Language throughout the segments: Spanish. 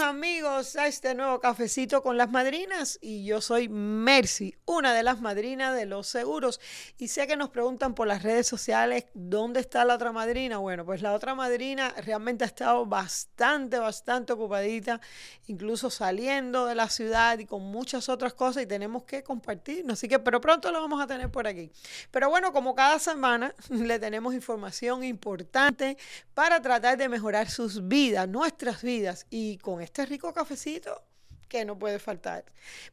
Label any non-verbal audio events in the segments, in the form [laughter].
how me Bienvenidos a este nuevo cafecito con las madrinas y yo soy Mercy, una de las madrinas de los seguros y sé que nos preguntan por las redes sociales dónde está la otra madrina. Bueno, pues la otra madrina realmente ha estado bastante, bastante ocupadita, incluso saliendo de la ciudad y con muchas otras cosas y tenemos que compartir, así que pero pronto lo vamos a tener por aquí. Pero bueno, como cada semana [laughs] le tenemos información importante para tratar de mejorar sus vidas, nuestras vidas y con este rico que no puede faltar.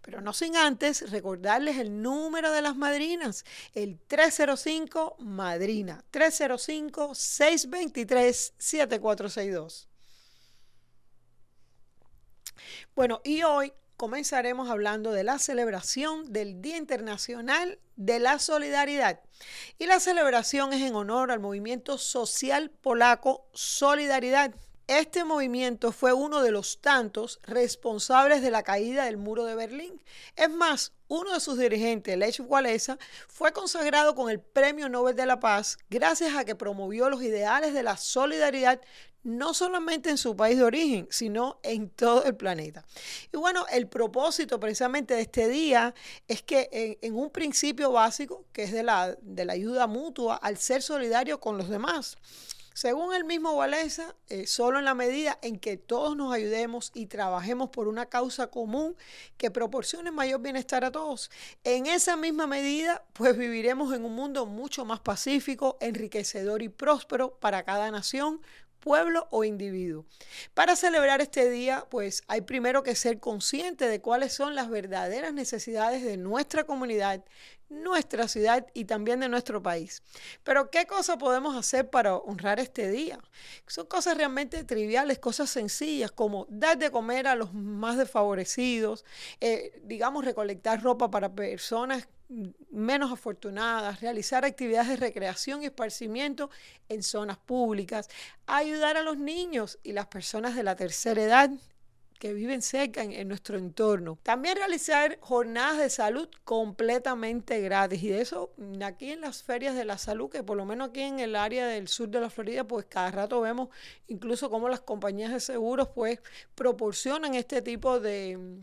Pero no sin antes recordarles el número de las madrinas, el 305 Madrina, 305-623-7462. Bueno, y hoy comenzaremos hablando de la celebración del Día Internacional de la Solidaridad. Y la celebración es en honor al movimiento social polaco Solidaridad este movimiento fue uno de los tantos responsables de la caída del muro de Berlín. Es más, uno de sus dirigentes, Lech Walesa, fue consagrado con el Premio Nobel de la Paz gracias a que promovió los ideales de la solidaridad no solamente en su país de origen, sino en todo el planeta. Y bueno, el propósito precisamente de este día es que en, un principio básico, que es de la, de la ayuda mutua, al ser solidario con los demás. Según el mismo Walesa, eh, solo en la medida en que todos nos ayudemos y trabajemos por una causa común que proporcione mayor bienestar a todos, en esa misma medida, pues viviremos en un mundo mucho más pacífico, enriquecedor y próspero para cada nación, pueblo o individuo. Para celebrar este día, pues hay primero que ser consciente de cuáles son las verdaderas necesidades de nuestra comunidad, nuestra ciudad y también de nuestro país. Pero ¿qué cosa podemos hacer para honrar este día? Son cosas realmente triviales, cosas sencillas como dar de comer a los más desfavorecidos, eh, digamos recolectar ropa para personas menos afortunadas, realizar actividades de recreación y esparcimiento en zonas públicas, ayudar a los niños y las personas de la tercera edad que viven cerca en, nuestro entorno. También realizar jornadas de salud completamente gratis. Y de eso, aquí en las ferias de la salud, que por lo menos aquí en el área del sur de la Florida, pues cada rato vemos incluso cómo las compañías de seguros pues proporcionan este tipo de,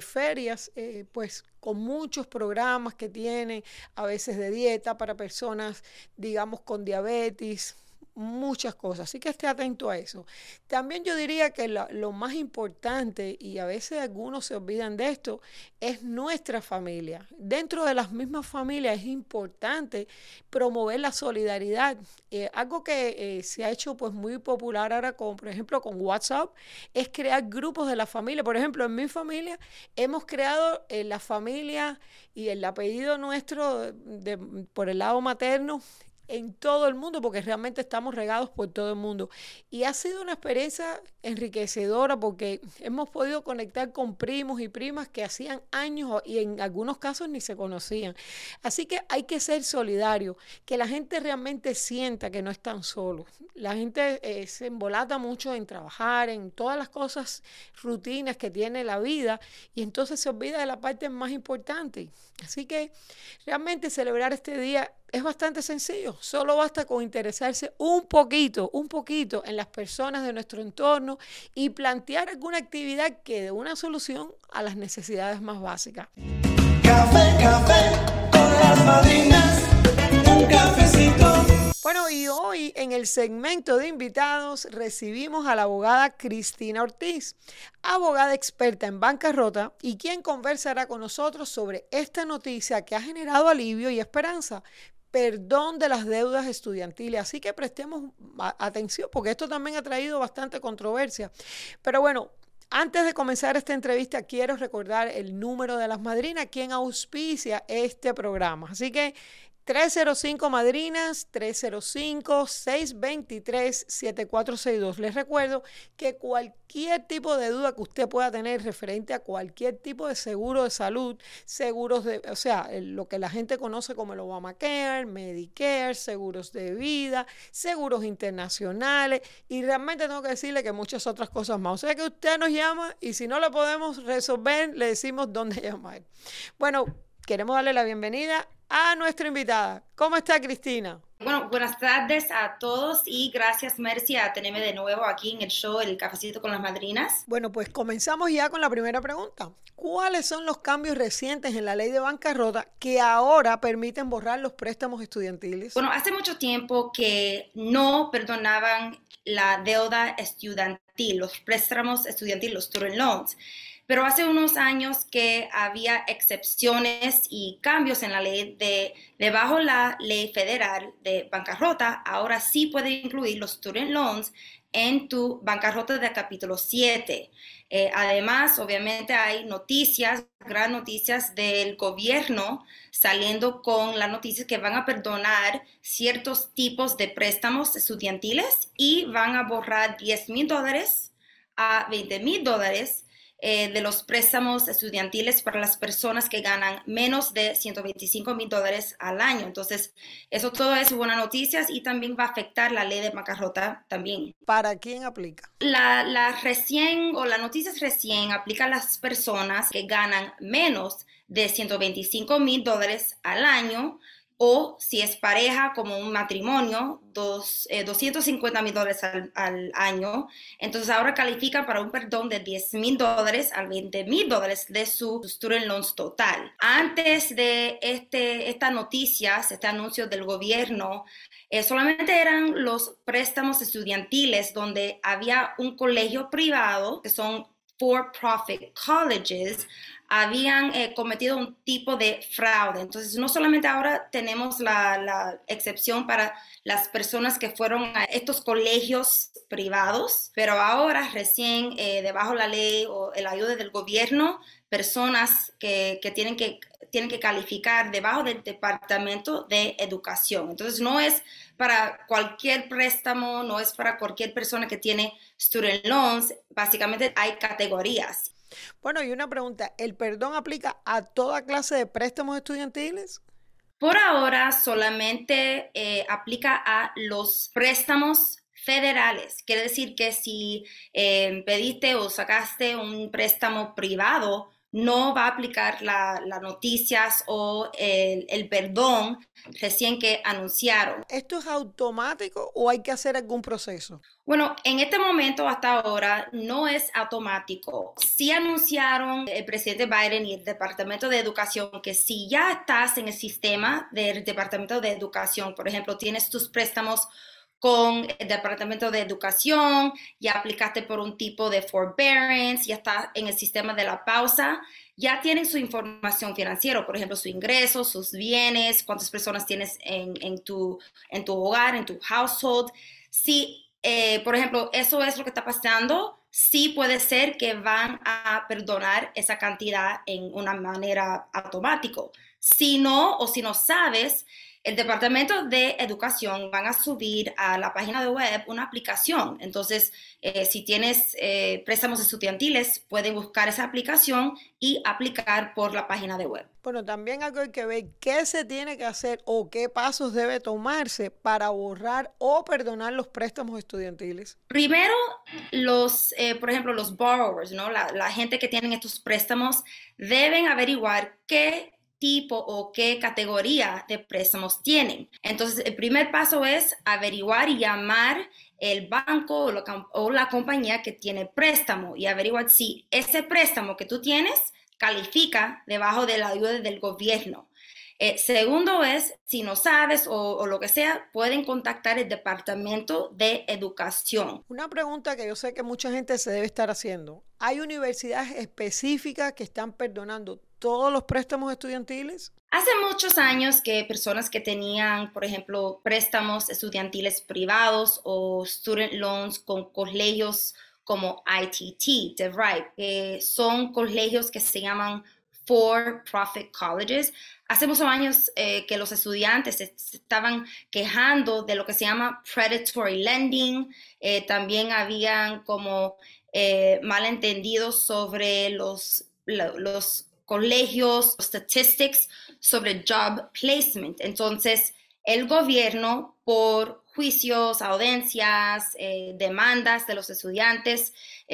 ferias, eh, pues con muchos programas que tienen, a veces de dieta para personas, digamos, con diabetes, muchas cosas, así que esté atento a eso. También yo diría que lo, más importante, y a veces algunos se olvidan de esto, es nuestra familia. Dentro de las mismas familias es importante promover la solidaridad. Eh, algo que eh, se ha hecho pues muy popular ahora con, por ejemplo, con WhatsApp, es crear grupos de la familia. Por ejemplo, en mi familia hemos creado eh, la familia y el apellido nuestro de, por el lado materno en todo el mundo, porque realmente estamos regados por todo el mundo. Y ha sido una experiencia enriquecedora porque hemos podido conectar con primos y primas que hacían años y en algunos casos ni se conocían. Así que hay que ser solidario, que la gente realmente sienta que no están solos. La gente eh, se embolata mucho en trabajar, en todas las cosas, rutinas que tiene la vida, y entonces se olvida de la parte más importante. Así que realmente celebrar este día es bastante sencillo, solo basta con interesarse un poquito, un poquito en las personas de nuestro entorno y plantear alguna actividad que dé una solución a las necesidades más básicas. Café, café con las madrinas, un cafecito. Bueno, y hoy en el segmento de invitados recibimos a la abogada Cristina Ortiz, abogada experta en bancarrota y quien conversará con nosotros sobre esta noticia que ha generado alivio y esperanza perdón de las deudas estudiantiles. Así que prestemos atención porque esto también ha traído bastante controversia. Pero bueno, antes de comenzar esta entrevista, quiero recordar el número de las madrinas, quien auspicia este programa. Así que 305 Madrinas, 305-623-7462. Les recuerdo que cualquier tipo de duda que usted pueda tener referente a cualquier tipo de seguro de salud, seguros de, o sea, lo que la gente conoce como el Obamacare, Medicare, seguros de vida, seguros internacionales, y realmente tengo que decirle que muchas otras cosas más. O sea que usted nos llama y si no lo podemos resolver, le decimos dónde [laughs] llamar. Bueno, queremos darle la bienvenida a nuestra invitada. ¿Cómo está Cristina? Bueno, buenas tardes a todos y gracias Mercy a tenerme de nuevo aquí en el show El Cafecito con las Madrinas. Bueno, pues comenzamos ya con la primera pregunta. ¿Cuáles son los cambios recientes en la ley de bancarrota que ahora permiten borrar los préstamos estudiantiles? Bueno, hace mucho tiempo que no perdonaban la deuda estudiantil, los préstamos estudiantiles, los student loans. Pero hace unos años que había excepciones y cambios en la ley de, debajo la ley federal de bancarrota, ahora sí puede incluir los student loans en tu bancarrota de capítulo 7. Eh, además, obviamente hay noticias, gran noticias del gobierno saliendo con la noticia que van a perdonar ciertos tipos de préstamos estudiantiles y van a borrar 10 mil dólares a 20 mil dólares eh, de los préstamos estudiantiles para las personas que ganan menos de 125 mil dólares al año. Entonces, eso todo es buena noticias y también va a afectar la ley de bancarrota también. ¿Para quién aplica? La, la recién o la noticia recién aplica a las personas que ganan menos de 125 mil dólares al año o si es pareja como un matrimonio, dos, 250 eh, mil dólares al, año. Entonces ahora califican para un perdón de 10 mil dólares al 20 mil dólares de su student loans total. Antes de este, esta noticia, este anuncio del gobierno, eh, solamente eran los préstamos estudiantiles donde había un colegio privado, que son for-profit colleges, habían eh, cometido un tipo de fraude. Entonces, no solamente ahora tenemos la, excepción para las personas que fueron a estos colegios privados, pero ahora recién eh, debajo de la ley o la ayuda del gobierno, personas que, tienen que tienen que calificar debajo del Departamento de Educación. Entonces, no es para cualquier préstamo, no es para cualquier persona que tiene student loans. Básicamente hay categorías bueno, y una pregunta, ¿el perdón aplica a toda clase de préstamos estudiantiles? Por ahora solamente eh, aplica a los préstamos federales. Quiere decir que si eh, pediste o sacaste un préstamo privado, no va a aplicar las noticias o el, perdón recién que anunciaron. ¿Esto es automático o hay que hacer algún proceso? Bueno, en este momento hasta ahora no es automático. Sí anunciaron el presidente Biden y el Departamento de Educación que si ya estás en el sistema del Departamento de Educación, por ejemplo, tienes tus préstamos con el Departamento de Educación, ya aplicaste por un tipo de forbearance, ya está en el sistema de la pausa, ya tienen su información financiera, por ejemplo, su ingreso, sus bienes, cuántas personas tienes en, tu, en tu hogar, en tu household. Si, eh, por ejemplo, eso es lo que está pasando, sí puede ser que van a perdonar esa cantidad en una manera automática. Si no, o si no sabes, el Departamento de Educación van a subir a la página de web una aplicación. Entonces, eh, si tienes eh, préstamos estudiantiles, pueden buscar esa aplicación y aplicar por la página de web. Bueno, también algo hay que ver qué se tiene que hacer o qué pasos debe tomarse para borrar o perdonar los préstamos estudiantiles. Primero, los, eh, por ejemplo, los borrowers, ¿no? La, la gente que tienen estos préstamos deben averiguar qué tipo o qué categoría de préstamos tienen. Entonces, el primer paso es averiguar y llamar el banco o la, compañía que tiene préstamo y averiguar si ese préstamo que tú tienes califica debajo de la ayuda del gobierno. Eh, segundo es, si no sabes o, lo que sea, pueden contactar el Departamento de Educación. Una pregunta que yo sé que mucha gente se debe estar haciendo. ¿Hay universidades específicas que están perdonando todos los préstamos estudiantiles? Hace muchos años que personas que tenían, por ejemplo, préstamos estudiantiles privados o student loans con colegios como ITT, DeVry, que son colegios que se llaman for-profit colleges. Hace muchos años eh, que los estudiantes estaban quejando de lo que se llama predatory lending. Eh, también habían como eh, malentendidos sobre los, los colegios, statistics sobre job placement. Entonces, el gobierno, por juicios, audiencias, demandas de los estudiantes,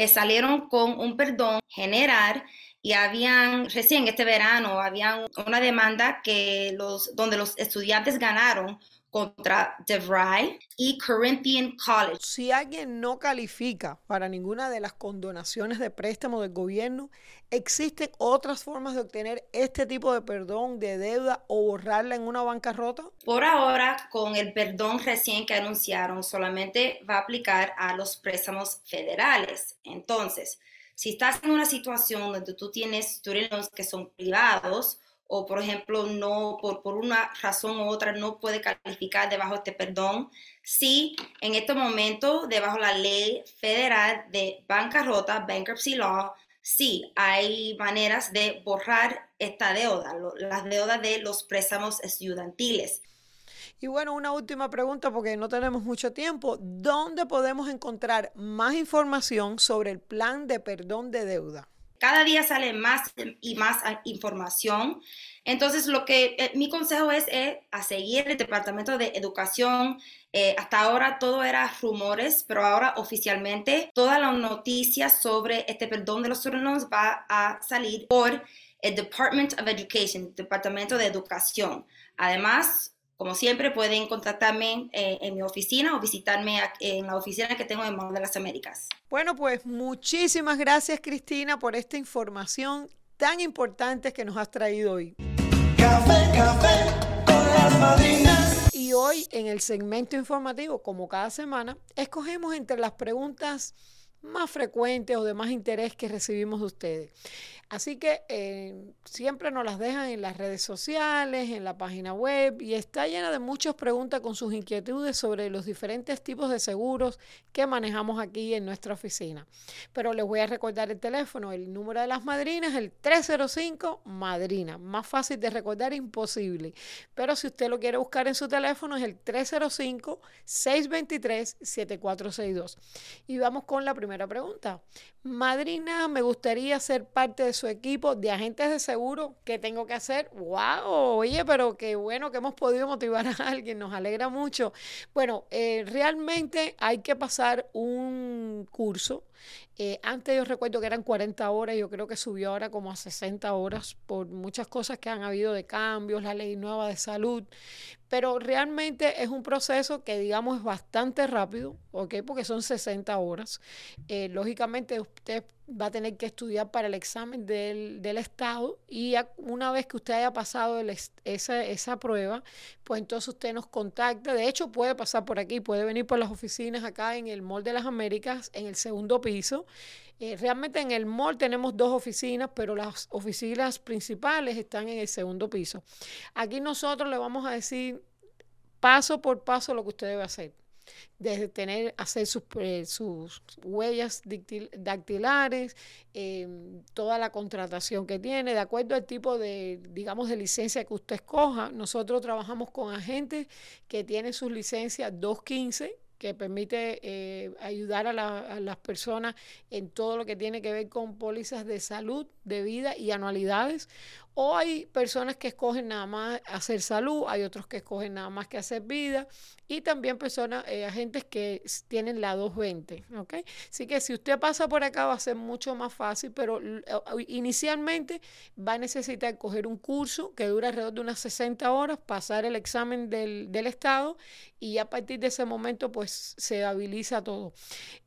salieron con un perdón general y habían, recién este verano, había una demanda que los, donde los estudiantes ganaron contra DeVry y Corinthian College. Si alguien no califica para ninguna de las condonaciones de préstamo del gobierno, ¿existen otras formas de obtener este tipo de perdón de deuda o borrarla en una bancarrota? Por ahora, con el perdón recién que anunciaron, solamente va a aplicar a los préstamos federales. Entonces, si estás en una situación donde tú tienes student que son privados, o por ejemplo no por, por una razón u otra no puede calificar debajo de este perdón, sí, en este momento debajo de la ley federal de bancarrota, bankruptcy law, sí, hay maneras de borrar esta deuda, las deudas de los préstamos estudiantiles. Y bueno, una última pregunta porque no tenemos mucho tiempo. ¿Dónde podemos encontrar más información sobre el plan de perdón de deuda? Cada día sale más y más información. Entonces, lo que eh, mi consejo es, a seguir el Departamento de Educación. Eh, hasta ahora todo era rumores, pero ahora oficialmente todas las noticias sobre este perdón de los alumnos va a salir por el Department of Education, Departamento de Educación. Además, como siempre, pueden contactarme eh, en mi oficina o visitarme en la oficina que tengo en Mall de las Américas. Bueno, pues muchísimas gracias, Cristina, por esta información tan importante que nos has traído hoy. Café, café con las madrinas. Y hoy, en el segmento informativo, como cada semana, escogemos entre las preguntas más frecuentes o de más interés que recibimos de ustedes. Así que eh, siempre nos las dejan en las redes sociales, en la página web y está llena de muchas preguntas con sus inquietudes sobre los diferentes tipos de seguros que manejamos aquí en nuestra oficina. Pero les voy a recordar el teléfono, el número de las madrinas, el 305 Madrina. Más fácil de recordar, imposible. Pero si usted lo quiere buscar en su teléfono es el 305-623-7462. Y vamos con la primera pregunta. Madrina, me gustaría ser parte de su equipo de agentes de seguro. ¿Qué tengo que hacer? ¡Wow! Oye, pero qué bueno que hemos podido motivar a alguien, nos alegra mucho. Bueno, eh, realmente hay que pasar un curso eh, antes yo recuerdo que eran 40 horas, yo creo que subió ahora como a 60 horas por muchas cosas que han habido de cambios, la ley nueva de salud, pero realmente es un proceso que digamos es bastante rápido, ¿ok? Porque son 60 horas. Eh, lógicamente usted va a tener que estudiar para el examen del, del Estado y una vez que usted haya pasado esa, esa prueba, pues entonces usted nos contacta. De hecho, puede pasar por aquí, puede venir por las oficinas acá en el Mall de las Américas, en el segundo piso. Eh, realmente en el mall tenemos dos oficinas, pero las oficinas principales están en el segundo piso. Aquí nosotros le vamos a decir paso por paso lo que usted debe hacer desde tener, hacer sus, eh, sus huellas dactilares, em, toda la contratación que tiene, de acuerdo al tipo de, digamos, de licencia que usted escoja. Nosotros trabajamos con agentes que tienen sus licencias 215 que permite eh, ayudar a, las personas en todo lo que tiene que ver con pólizas de salud, de vida y anualidades. O hay personas que escogen nada más hacer salud, hay otros que escogen nada más que hacer vida y también personas, eh, agentes que tienen la 220, ¿ok? Así que si usted pasa por acá va a ser mucho más fácil, pero eh, inicialmente va a necesitar coger un curso que dura alrededor de unas 60 horas, pasar el examen del, del Estado y a partir de ese momento pues se habiliza todo.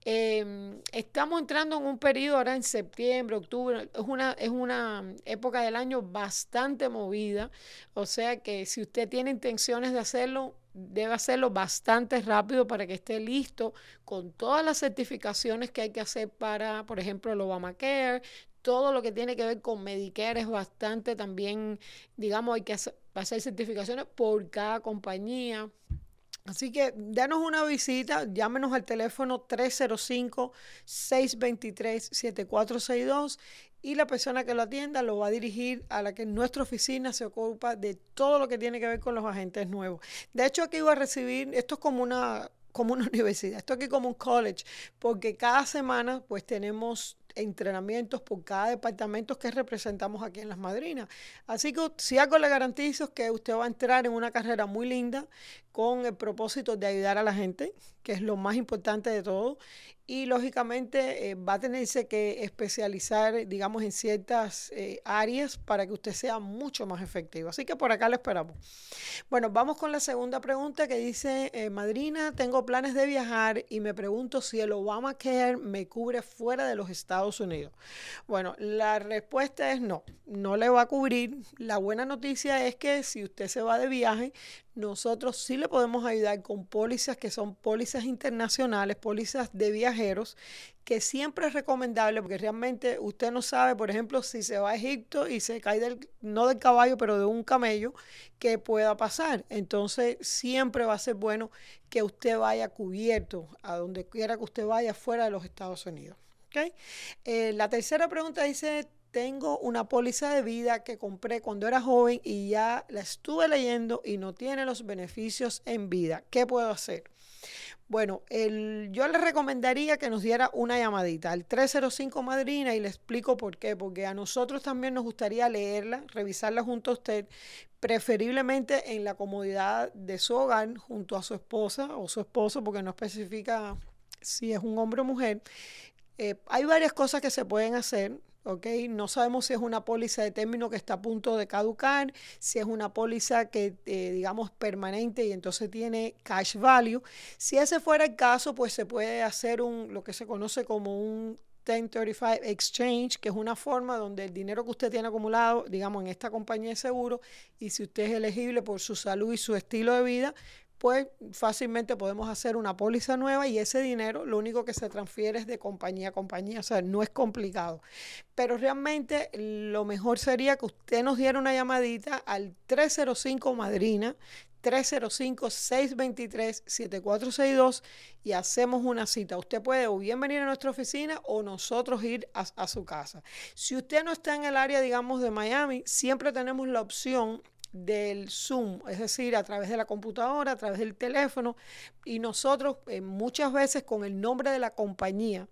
Em, estamos entrando en un periodo ahora en septiembre, octubre, es una, es una época del año bastante movida, o sea que si usted tiene intenciones de hacerlo, debe hacerlo bastante rápido para que esté listo con todas las certificaciones que hay que hacer para, por ejemplo, el Obamacare, todo lo que tiene que ver con Medicare es bastante también, digamos, hay que hacer, hacer certificaciones por cada compañía. Así que danos una visita, llámenos al teléfono 305-623-7462 y la persona que lo atienda lo va a dirigir a la que nuestra oficina se ocupa de todo lo que tiene que ver con los agentes nuevos. De hecho, aquí iba a recibir, esto es como una como una [laughs] universidad, esto aquí como un college, porque cada semana pues tenemos entrenamientos por cada departamento que representamos aquí en Las Madrinas. Así que si algo le garantizo que usted va a entrar en una carrera muy linda con el propósito de ayudar a la gente, que es lo más importante de todo, y lógicamente eh, va a tenerse que especializar, digamos, en ciertas eh, áreas para que usted sea mucho más efectivo. Así que por acá lo esperamos. Bueno, vamos con la segunda pregunta que dice, eh, Madrina, tengo planes de viajar y me pregunto si el Obamacare me cubre fuera de los Estados Unidos. Bueno, la respuesta es no, no le va a cubrir. La buena noticia es que si usted se va de viaje, nosotros sí le podemos ayudar con pólizas que son pólizas internacionales, pólizas de viajeros, que siempre es recomendable porque realmente usted no sabe, por ejemplo, si se va a Egipto y se cae del, no del caballo, pero de un camello, qué pueda pasar. Entonces siempre va a ser bueno que usted vaya cubierto a donde quiera que usted vaya fuera de los Estados Unidos. Eh, la tercera pregunta dice, tengo una póliza de vida que compré cuando era joven y ya la estuve leyendo y no tiene los beneficios en vida. ¿Qué puedo hacer? Bueno, yo le recomendaría que nos diera una llamadita al 305 Madrina y le explico por qué. Porque a nosotros también nos gustaría leerla, revisarla junto a usted, preferiblemente en la comodidad de su hogar, junto a su esposa o su esposo, porque no especifica si es un hombre o mujer. Eh, hay varias cosas que se pueden hacer. ¿Ok? No sabemos si es una póliza de término que está a punto de caducar, si es una póliza que, eh, digamos, permanente y entonces tiene cash value. Si ese fuera el caso, pues se puede hacer un, lo que se conoce como un 1035 exchange, que es una forma donde el dinero que usted tiene acumulado, digamos, en esta compañía de seguro, y si usted es elegible por su salud y su estilo de vida, pues fácilmente podemos hacer una póliza nueva y ese dinero lo único que se transfiere es de compañía a compañía, o sea, no es complicado. Pero realmente lo mejor sería que usted nos diera una llamadita al 305 Madrina, 305-623-7462 y hacemos una cita. Usted puede o bien venir a nuestra oficina o nosotros ir a, a, su casa. Si usted no está en el área, digamos, de Miami, siempre tenemos la opción del Zoom, es decir, a través de la computadora, a través del teléfono, y nosotros eh, muchas veces con el nombre de la compañía,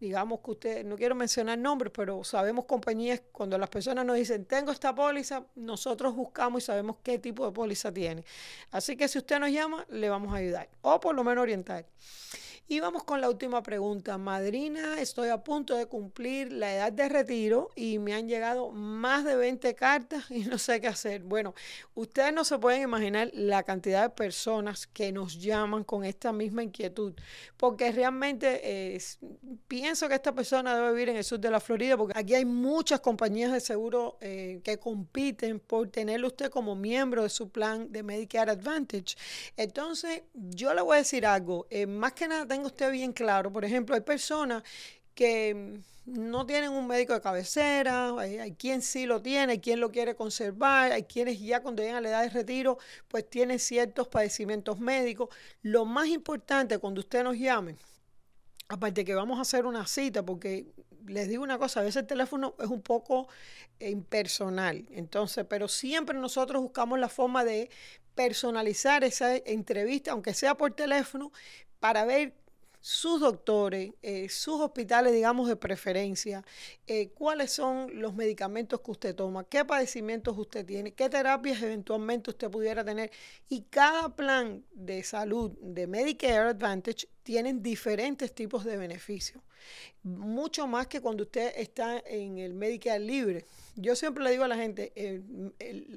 digamos que usted, no quiero mencionar nombres, pero sabemos compañías, cuando las personas nos dicen, tengo esta póliza, nosotros buscamos y sabemos qué tipo de póliza tiene. Así que si usted nos llama, le vamos a ayudar, o por lo menos orientar. Y vamos con la última pregunta. Madrina, estoy a punto de cumplir la edad de retiro y me han llegado más de 20 cartas y no sé qué hacer. Bueno, ustedes no se pueden imaginar la cantidad de personas que nos llaman con esta misma inquietud, porque realmente pienso que esta persona debe vivir en el sur de la Florida, porque aquí hay muchas compañías de seguro eh, que compiten por tenerlo usted como miembro de su plan de Medicare Advantage. Entonces, yo le voy a decir algo, eh, más que nada usted bien claro. Por ejemplo, hay personas que no tienen un médico de cabecera, hay, quien sí lo tiene, hay quien lo quiere conservar, hay quienes ya cuando llegan a la edad de retiro, pues tienen ciertos padecimientos médicos. Lo más importante cuando usted nos llame, aparte que vamos a hacer una cita, porque les digo una cosa, a veces el teléfono es un poco impersonal, entonces, pero siempre nosotros buscamos la forma de personalizar esa entrevista, aunque sea por teléfono, para ver sus doctores, eh, sus hospitales, digamos, de preferencia, eh, cuáles son los medicamentos que usted toma, qué padecimientos usted tiene, qué terapias eventualmente usted pudiera tener. Y cada plan de salud de Medicare Advantage tienen diferentes tipos de beneficios. Mucho más que cuando usted está en el Medicare libre. Yo siempre le digo a la gente,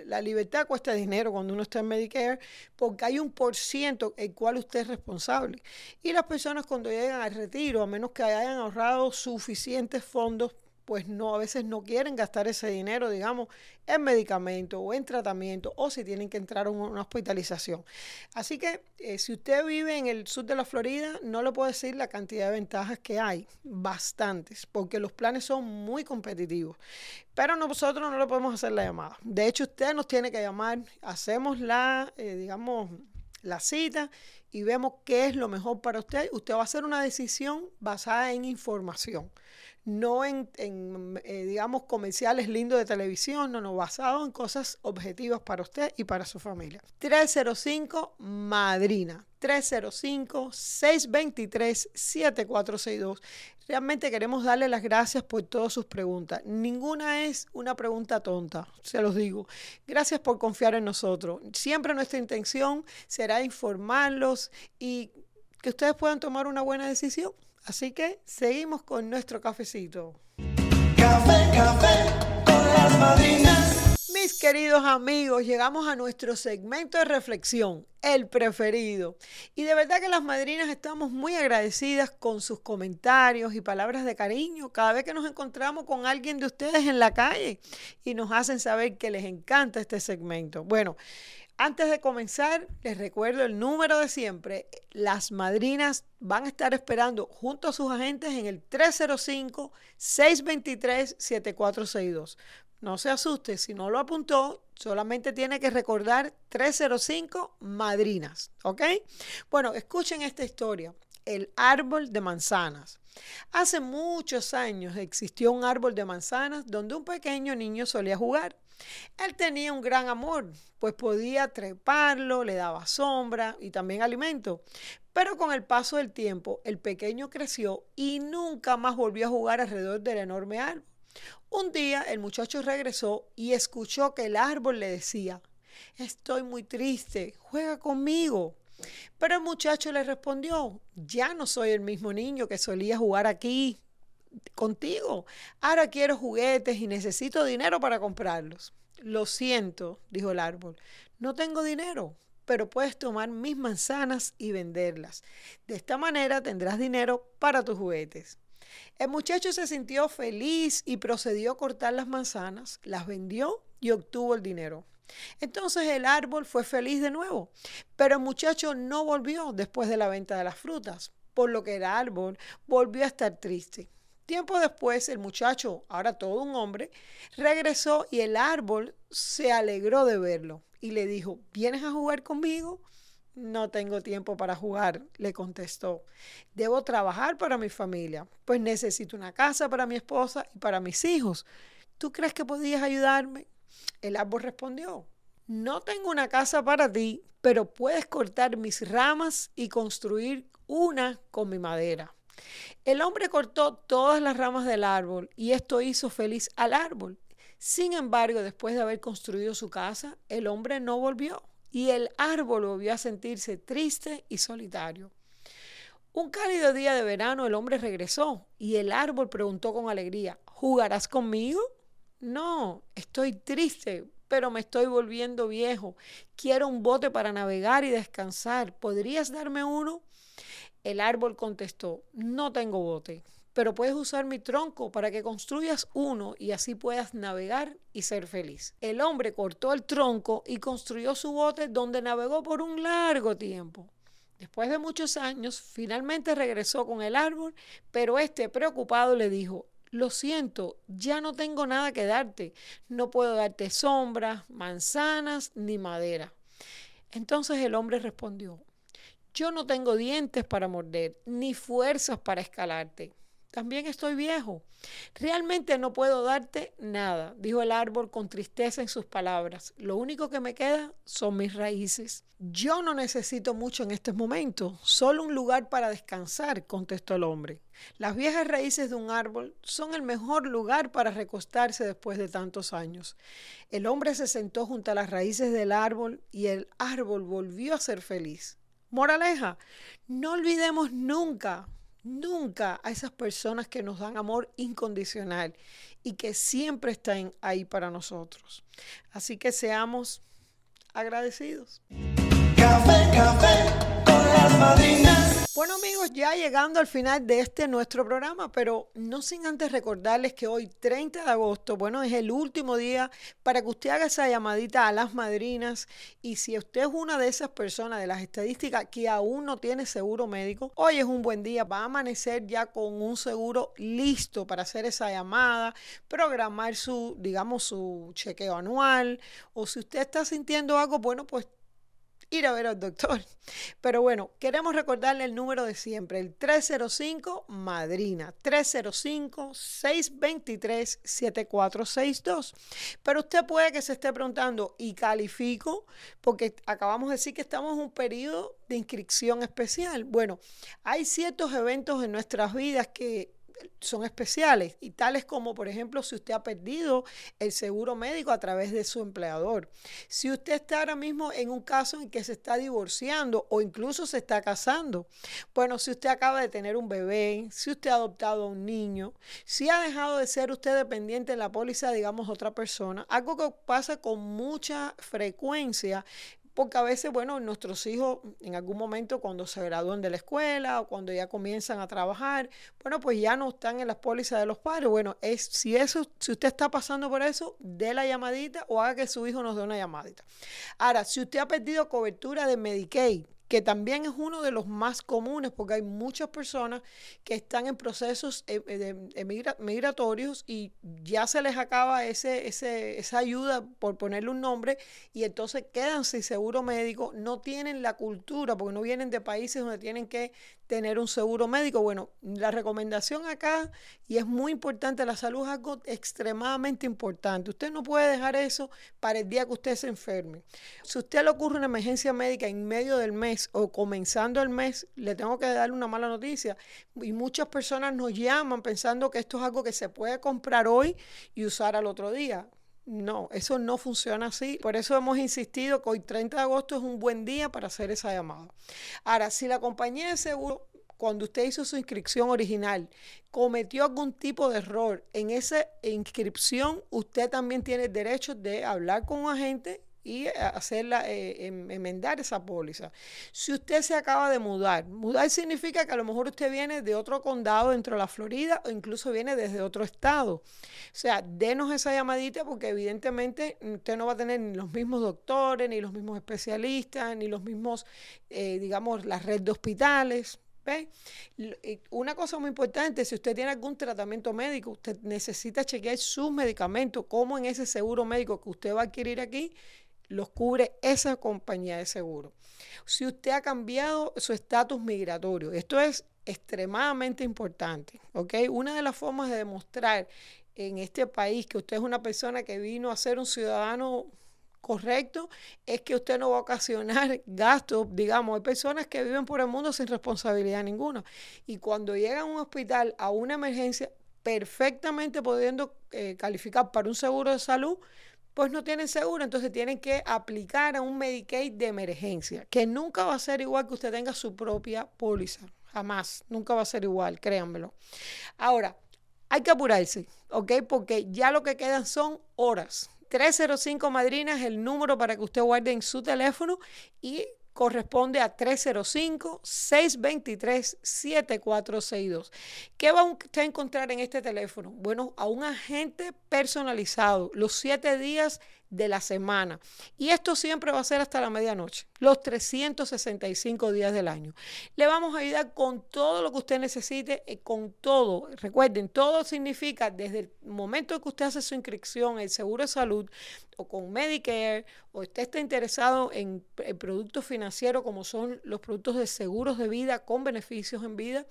la libertad cuesta dinero cuando uno está en Medicare porque hay un por ciento el cual usted es responsable. Y las personas cuando llegan al retiro, a menos que hayan ahorrado suficientes fondos pues no, a veces no quieren gastar ese dinero, digamos, en medicamento o en tratamiento o si tienen que entrar a una hospitalización. Así que eh, si usted vive en el sur de la Florida, no le puedo decir la cantidad de ventajas que hay, bastantes, porque los planes son muy competitivos. Pero nosotros no le podemos hacer la llamada. De hecho, usted nos tiene que llamar, hacemos la, eh, digamos, la cita y vemos qué es lo mejor para usted. Usted va a hacer una decisión basada en información no en, eh, digamos, comerciales lindos de televisión, no, no, basado en cosas objetivas para usted y para su familia. 305 Madrina, 305-623-7462. Realmente queremos darle las gracias por todas sus preguntas. Ninguna es una pregunta tonta, se los digo. Gracias por confiar en nosotros. Siempre nuestra intención será informarlos y que ustedes puedan tomar una buena decisión. Así que seguimos con nuestro cafecito. Café, café con las madrinas. Mis queridos amigos, llegamos a nuestro segmento de reflexión, el preferido. Y de verdad que las madrinas estamos muy agradecidas con sus comentarios y palabras de cariño cada vez que nos encontramos con alguien de ustedes en la calle y nos hacen saber que les encanta este segmento. Bueno, antes de comenzar, les recuerdo el número de siempre. Las madrinas van a estar esperando junto a sus agentes en el 305-623-7462. No se asuste, si no lo apuntó, solamente tiene que recordar 305 madrinas, ¿ok? Bueno, escuchen esta historia, el árbol de manzanas. Hace muchos años existió un árbol de manzanas donde un pequeño niño solía jugar. Él tenía un gran amor, pues podía treparlo, le daba sombra y también alimento. Pero con el paso del tiempo, el pequeño creció y nunca más volvió a jugar alrededor del enorme árbol. Un día el muchacho regresó y escuchó que el árbol le decía, estoy muy triste, juega conmigo. Pero el muchacho le respondió, ya no soy el mismo niño que solía jugar aquí contigo. Ahora quiero juguetes y necesito dinero para comprarlos. Lo siento, dijo el árbol, no tengo dinero, pero puedes tomar mis manzanas y venderlas. De esta manera tendrás dinero para tus juguetes. El muchacho se sintió feliz y procedió a cortar las manzanas, las vendió y obtuvo el dinero. Entonces el árbol fue feliz de nuevo, pero el muchacho no volvió después de la venta de las frutas, por lo que el árbol volvió a estar triste. Tiempo después, el muchacho, ahora todo un hombre, regresó y el árbol se alegró de verlo y le dijo, ¿vienes a jugar conmigo? No tengo tiempo para jugar, le contestó. Debo trabajar para mi familia, pues necesito una casa para mi esposa y para mis hijos. ¿Tú crees que podías ayudarme? El árbol respondió, no tengo una casa para ti, pero puedes cortar mis ramas y construir una con mi madera. El hombre cortó todas las ramas del árbol y esto hizo feliz al árbol. Sin embargo, después de haber construido su casa, el hombre no volvió y el árbol volvió a sentirse triste y solitario. Un cálido día de verano el hombre regresó y el árbol preguntó con alegría, ¿jugarás conmigo? No, estoy triste, pero me estoy volviendo viejo. Quiero un bote para navegar y descansar. ¿Podrías darme uno? El árbol contestó, no tengo bote pero puedes usar mi tronco para que construyas uno y así puedas navegar y ser feliz. El hombre cortó el tronco y construyó su bote donde navegó por un largo tiempo. Después de muchos años, finalmente regresó con el árbol, pero este preocupado le dijo, lo siento, ya no tengo nada que darte. No puedo darte sombras, manzanas ni madera. Entonces el hombre respondió, yo no tengo dientes para morder, ni fuerzas para escalarte. También estoy viejo. Realmente no puedo darte nada, dijo el árbol con tristeza en sus palabras. Lo único que me queda son mis raíces. Yo no necesito mucho en este momento, solo un lugar para descansar, contestó el hombre. Las viejas raíces de un árbol son el mejor lugar para recostarse después de tantos años. El hombre se sentó junto a las raíces del árbol y el árbol volvió a ser feliz. Moraleja, no olvidemos nunca nunca a esas personas que nos dan amor incondicional y que siempre están ahí para nosotros. Así que seamos agradecidos. Las madrinas. Bueno amigos, ya llegando al final de este nuestro programa, pero no sin antes recordarles que hoy 30 de agosto, bueno, es el último día para que usted haga esa llamadita a las madrinas y si usted es una de esas personas de las estadísticas que aún no tiene seguro médico, hoy es un buen día, va a amanecer ya con un seguro listo para hacer esa llamada, programar su, digamos, su chequeo anual o si usted está sintiendo algo, bueno, pues ir a ver al doctor. Pero bueno, queremos recordarle el número de siempre, el 305 Madrina, 305-623-7462. Pero usted puede que se esté preguntando, ¿y califico? Porque acabamos de decir que estamos en un periodo de inscripción especial. Bueno, hay ciertos eventos en nuestras vidas que son especiales y tales como, por ejemplo, si usted ha perdido el seguro médico a través de su empleador. Si usted está ahora mismo en un caso en que se está divorciando o incluso se está casando. Bueno, si usted acaba de tener un bebé, si usted ha adoptado a un niño, si ha dejado de ser usted dependiente de la póliza, digamos, otra persona, algo que pasa con mucha frecuencia porque a veces, bueno, nuestros hijos en algún momento cuando se gradúan de la escuela o cuando ya comienzan a trabajar, bueno, pues ya no están en las pólizas de los padres. Bueno, es, si eso, si usted está pasando por eso, dé la llamadita o haga que su hijo nos dé una llamadita. Ahora, si usted ha perdido cobertura de Medicaid, que también es uno de los más comunes porque hay muchas personas que están en procesos eh, eh, migratorios y ya se les acaba ese, ese, esa ayuda, por ponerle un nombre, y entonces quedan sin seguro médico, no tienen la cultura porque no vienen de países donde tienen que tener un seguro médico. Bueno, la recomendación acá, y es muy importante, la salud es algo extremadamente importante. Usted no puede dejar eso para el día que usted se enferme. Si a usted le ocurre una emergencia médica en medio del mes o comenzando el mes, le tengo que dar una mala noticia. Y muchas personas nos llaman pensando que esto es algo que se puede comprar hoy y usar al otro día. No, eso no funciona así. Por eso hemos insistido que hoy 30 de agosto es un buen día para hacer esa llamada. Ahora, si la compañía de seguro, cuando usted hizo su inscripción original, cometió algún tipo de error en esa inscripción, usted también tiene el derecho de hablar con un agente y hacerla, eh, em, enmendar esa póliza. Si usted se acaba de mudar, mudar significa que a lo mejor usted viene de otro condado dentro de la Florida o incluso viene desde otro estado. O sea, denos esa llamadita porque evidentemente usted no va a tener ni los mismos doctores, ni los mismos especialistas, ni los mismos, eh, digamos, la red de hospitales. ¿Ve? Una cosa muy importante, si usted tiene algún tratamiento médico, usted necesita chequear sus medicamentos, como en ese seguro médico que usted va a adquirir aquí, los cubre esa compañía de seguro. Si usted ha cambiado su estatus migratorio, esto es extremadamente importante, ¿ok? Una de las formas de demostrar en este país que usted es una persona que vino a ser un ciudadano correcto es que usted no va a ocasionar [laughs] gastos, digamos, hay personas que viven por el mundo sin responsabilidad ninguna y cuando llegan a un hospital a una emergencia perfectamente pudiendo eh, calificar para un seguro de salud, pues no tienen seguro, entonces tienen que aplicar a un Medicaid de emergencia, que nunca va a ser igual que usted tenga su propia póliza, jamás, nunca va a ser igual, créanmelo. Ahora, hay que apurarse, ¿ok? Porque ya lo que quedan son horas. 305 Madrina es el número para que usted guarde en su teléfono y corresponde a 305-623-7462. ¿Qué va usted a encontrar en este teléfono? Bueno, a un agente personalizado los siete días de la semana. Y esto siempre va a ser hasta la medianoche, los 365 días del año. Le vamos a ayudar con todo lo que usted necesite, eh, con todo. Recuerden, todo significa desde el momento que usted hace su inscripción en el seguro de salud o con Medicare o usted está interesado en, en productos financieros como son los productos de seguros de vida con beneficios en vida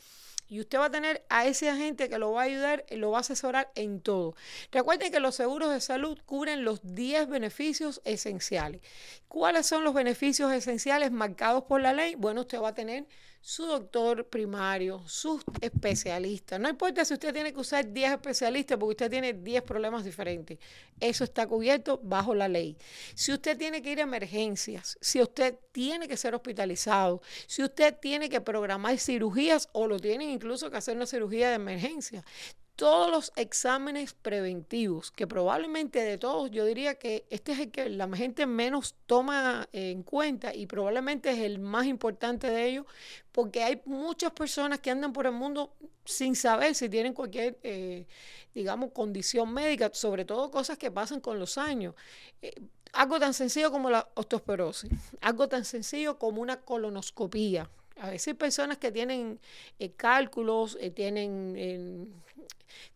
y usted va a tener a ese agente que lo va a ayudar y lo va a asesorar en todo. Recuerden que los seguros de salud cubren los 10 beneficios esenciales. ¿Cuáles son los beneficios esenciales marcados por la ley? Bueno, usted va a tener su doctor primario, sus especialistas. No importa si usted tiene que usar 10 especialistas porque usted tiene 10 problemas diferentes. Eso está cubierto bajo la ley. Si usted tiene que ir a emergencias, si usted tiene que ser hospitalizado, si usted tiene que programar cirugías o lo tienen incluso que hacer una cirugía de emergencia, todos los exámenes preventivos, que probablemente de todos yo diría que este es el que la gente menos toma en cuenta y probablemente es el más importante de ellos, porque hay muchas personas que andan por el mundo sin saber si tienen cualquier, eh, digamos, condición médica, sobre todo cosas que pasan con los años. Eh, algo tan sencillo como la osteoporosis, algo tan sencillo como una colonoscopía. A veces personas que tienen eh, cálculos, tienen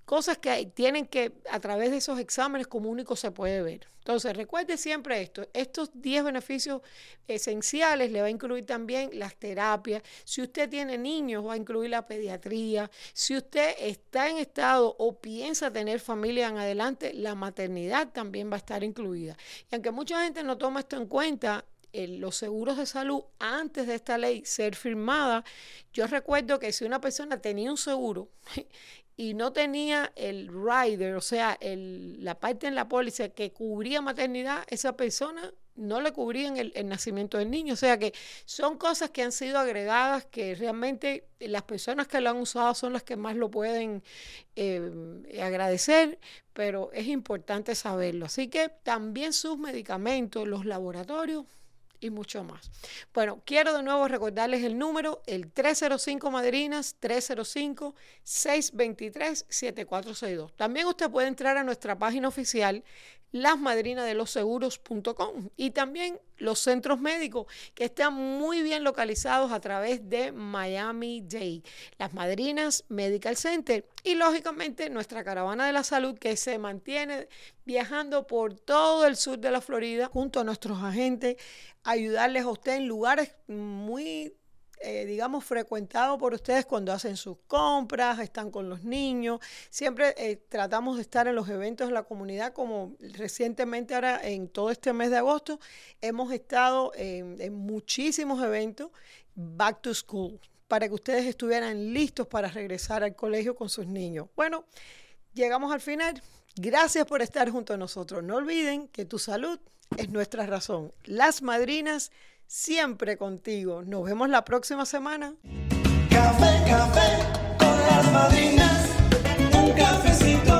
cosas que tienen que, a través de esos exámenes como único se puede ver. Entonces, recuerde siempre esto, estos 10 beneficios esenciales le va a incluir también las terapias. Si usted tiene niños, va a incluir la pediatría. Si usted está en estado o piensa tener familia en adelante, la maternidad también va a estar incluida. Y aunque mucha gente no toma esto en cuenta, los seguros de salud antes de esta ley ser firmada, yo recuerdo que si una persona tenía un seguro y no tenía el rider, o sea, el, la parte en la póliza que cubría maternidad, esa persona no le cubrían el, el, nacimiento del niño. O sea que son cosas que han sido agregadas que realmente las personas que lo han usado son las que más lo pueden eh, agradecer, pero es importante saberlo. Así que también sus medicamentos, los laboratorios y mucho más. Bueno, quiero de nuevo recordarles el número, el 305 Madrinas, 305-623-7462. También usted puede entrar a nuestra página oficial, lasmadrinadeloseguros.com y también los centros médicos que están muy bien localizados a través de Miami Dade, las Madrinas Medical Center y lógicamente nuestra caravana de la salud que se mantiene viajando por todo el sur de la Florida junto a nuestros agentes, ayudarles a usted en lugares muy eh, digamos, frecuentado por ustedes cuando hacen sus compras, están con los niños. Siempre eh, tratamos de estar en los eventos de la comunidad, como recientemente ahora en todo este mes de agosto, hemos estado en, en muchísimos eventos back to school para que ustedes estuvieran listos para regresar al colegio con sus niños. Bueno, llegamos al final. Gracias por estar junto a nosotros. No olviden que tu salud es nuestra razón. Las madrinas siempre contigo. Nos vemos la próxima semana. Café, café con las madrinas, un cafecito.